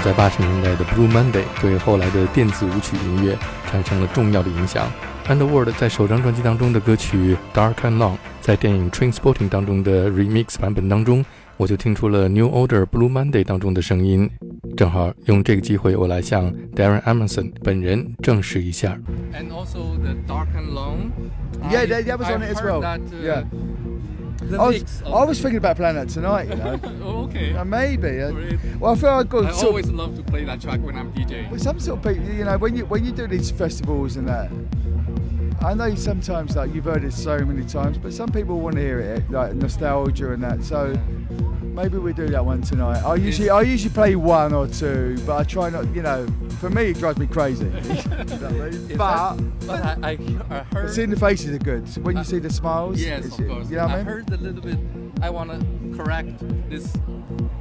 在八十年代的 Blue Monday 对后来的电子舞曲音乐产生了重要的影响。Underworld 在首张专辑当中的歌曲 Dark and Long，在电影 Trainspotting 当中的 remix 版本当中，我就听出了 New Order Blue Monday 当中的声音。正好用这个机会，我来向 Darren Emerson 本人证实一下。And also the Dark and Long. Yeah, that, that was on it as heard well. That, uh, yeah. The I was, I was thinking about playing that tonight, you know. Oh, okay. Uh, maybe. Uh, well, I feel I've got I sort always of, love to play that track when I'm DJing. well, some sort of people, you know, when you when you do these festivals and that. I know sometimes like you've heard it so many times, but some people want to hear it like nostalgia and that. So maybe we do that one tonight. I usually I usually play one or two, but I try not. You know, for me it drives me crazy. You know what I mean? Is but but I, I, I heard. seeing the faces are good. When you see the smiles, yes, of course. You know what I I mean? heard a little bit. I want to correct this.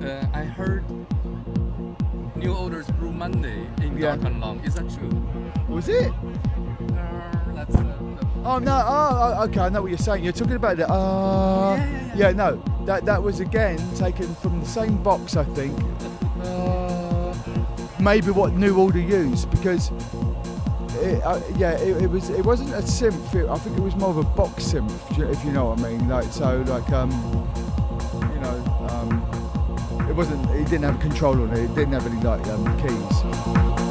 Uh, I heard New Order's Blue Monday in Yeah. Dark and Long. Is that true? Was it? Uh, that's. Uh, Oh no! Oh, oh, okay. I know what you're saying. You're talking about the. Uh, Yeah, yeah, no, that that was again taken from the same box, I think. Uh, maybe what New Order used because. It, uh, yeah, it, it was. It wasn't a synth. It, I think it was more of a box synth, if you- know what I mean. Like so, like um, you know, um, it wasn't. It didn't have control on it. It didn't have any like um, keys.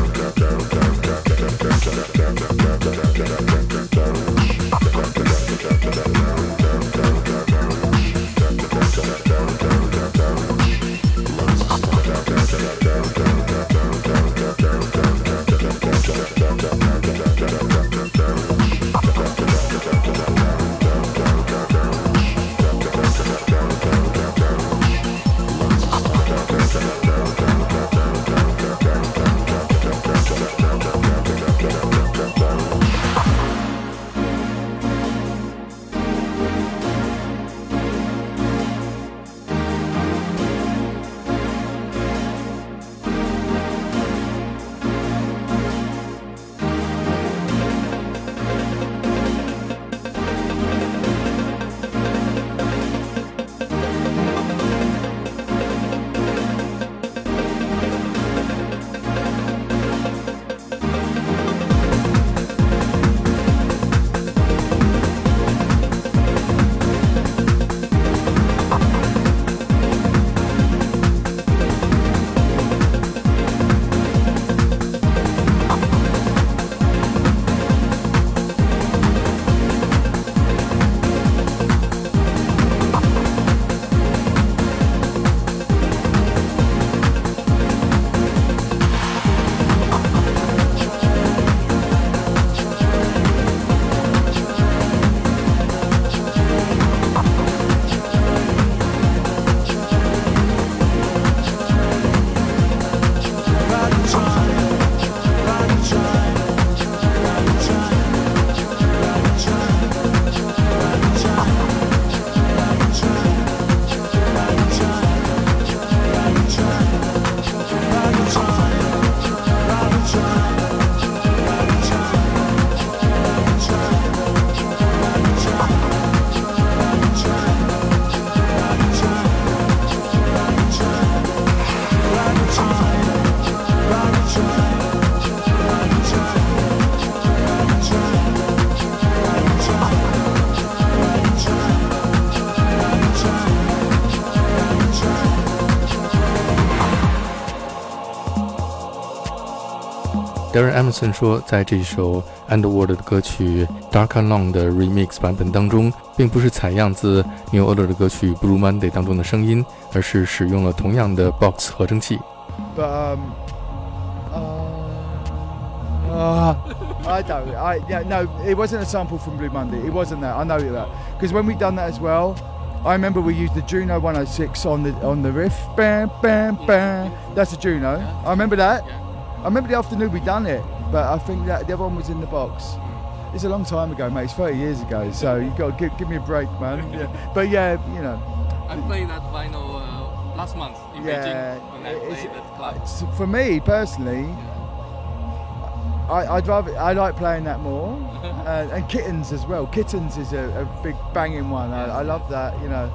Darren Emerson 说，在这首 Underworld 的歌曲 Dark and Long 的 Remix 版本当中，并不是采样自 New Order 的歌曲 Blue Monday 当中的声音，而是使用了同样的 box 合成器。But um, uh, uh, I don't. I yeah no. It wasn't a sample from Blue Monday. It wasn't that. I know that because when we done that as well. I remember we used the Juno 106 on the on the riff. Bam, bam, bam. That's a Juno. I remember that. I remember the afternoon we done it, but I think that the other one was in the box. It's a long time ago, mate. It's 30 years ago, so you got to give, give me a break, man. Yeah. But yeah, you know. I played that vinyl uh, last month in Yeah, Beijing when I it's- played at club. it's- For me personally, I, I'd rather I like playing that more, uh, and Kittens as well. Kittens is a, a big banging one. I, I love that, you know.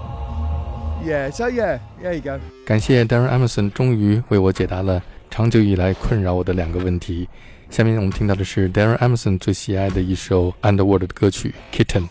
Yeah, so yeah, there you go. 感谢 Darren Emerson 终于为我解答了 长久以来困扰我的两个问题，下面我们听到的是 Darren Emerson 最喜爱的一首 Underworld 的歌曲 Kitten。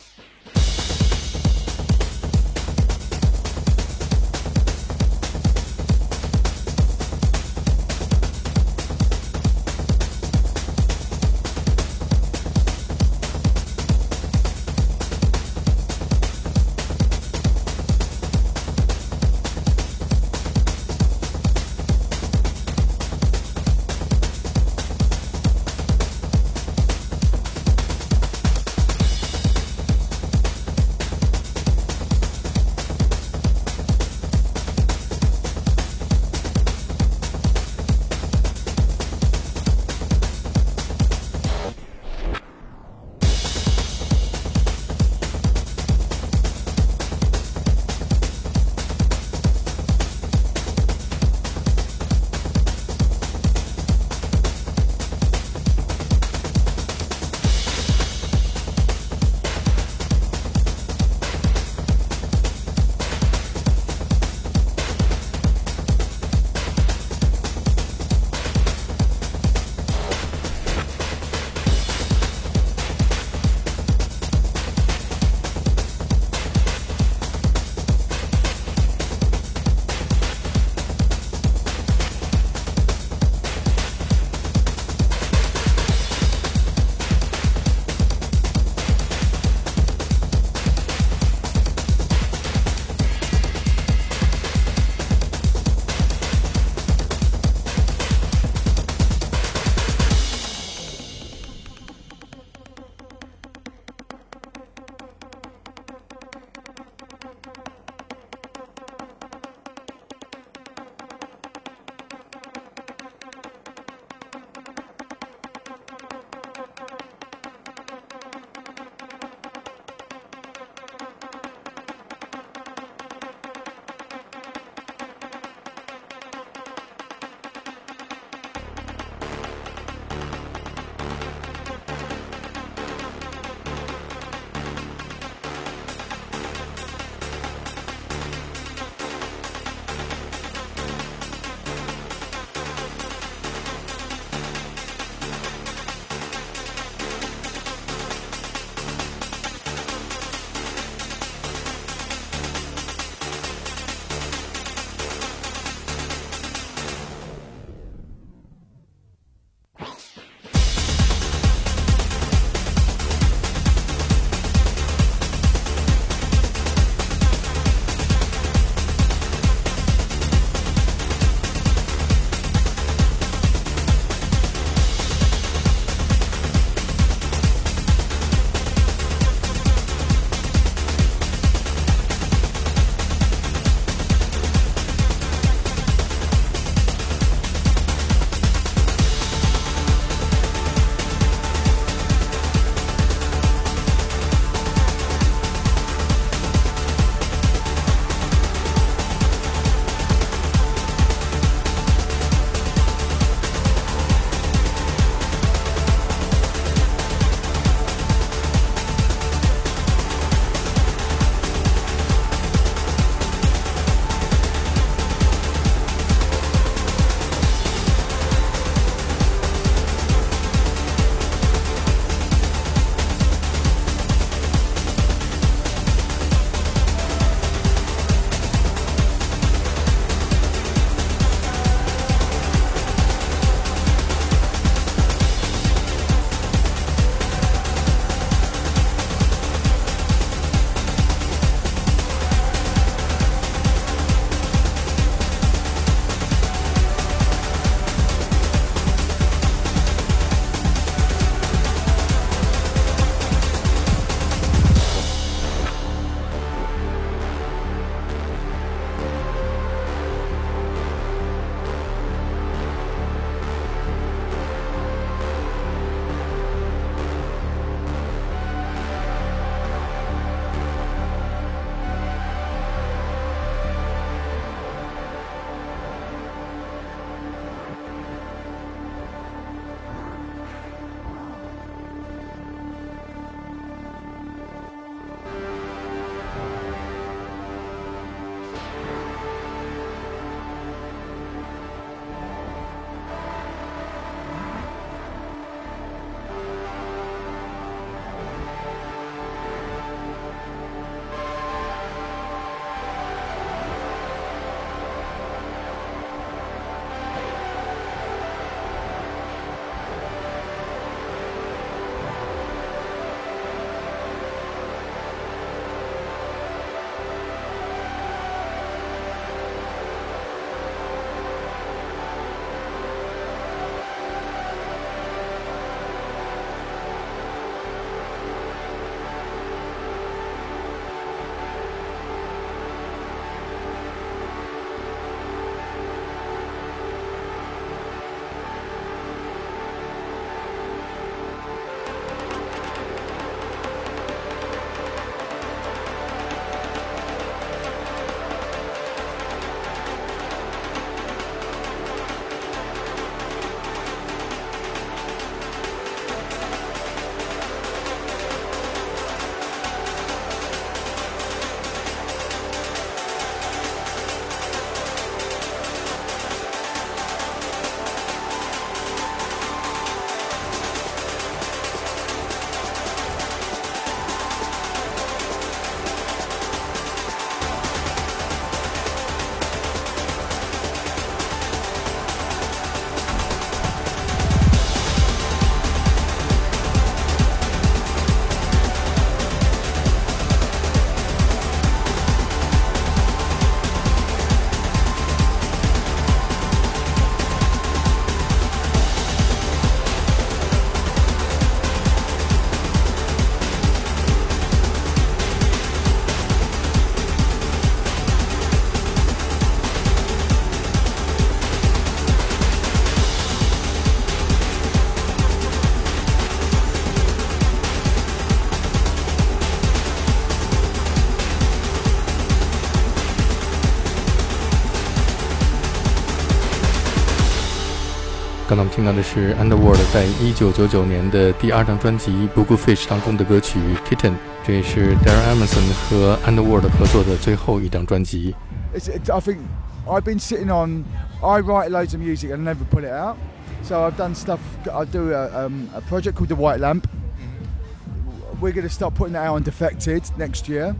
听到的是 Underworld 在一九九九年的第二张专辑《Beaucoup Fish》当中的歌曲《Kitten》，这也是 Darren Emerson 和 Underworld 合作的最后一张专辑。I think I've been sitting on. I write loads of music and never put it out. So I've done stuff. I do a, um, a project called The White Lamp. Mm-hmm. We're going to start putting that out on Defected next year.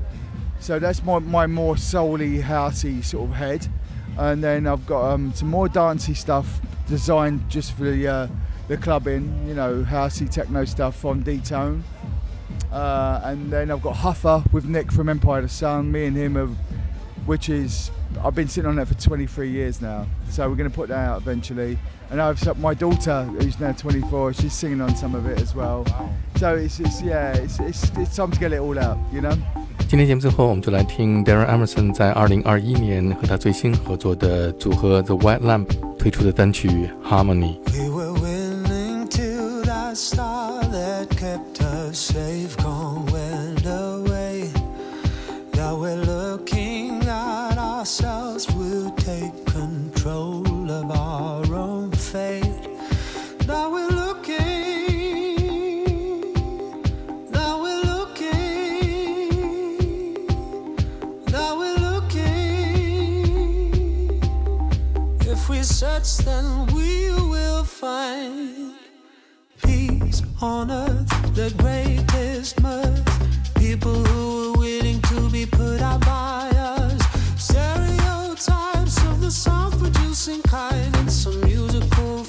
So that's my, my more soully, hearty sort of head. And then I've got um, some more dancey stuff designed just for the uh, the clubbing, you know, housey techno stuff from D-Tone. Uh, and then I've got Huffer with Nick from Empire of the Sun. Me and him have, which is I've been sitting on that for 23 years now. So we're going to put that out eventually. And I've my daughter, who's now 24, she's singing on some of it as well. So it's, it's yeah, it's, it's, it's time to get it all out, you know. 今天节目最后，我们就来听 Darren Emerson 在2021年和他最新合作的组合 The White Lamp 推出的单曲《Harmony》。Search, then we will find peace on earth, the greatest mirth. People who are willing to be put out by us. Stereotypes of the sound producing kind, and some musical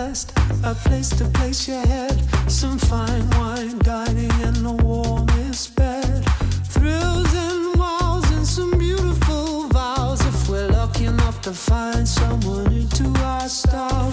and a place to place your head, some fine wine guiding in the warmest bed, thrills and walls and some beautiful vows. If we're lucky enough to find someone into our style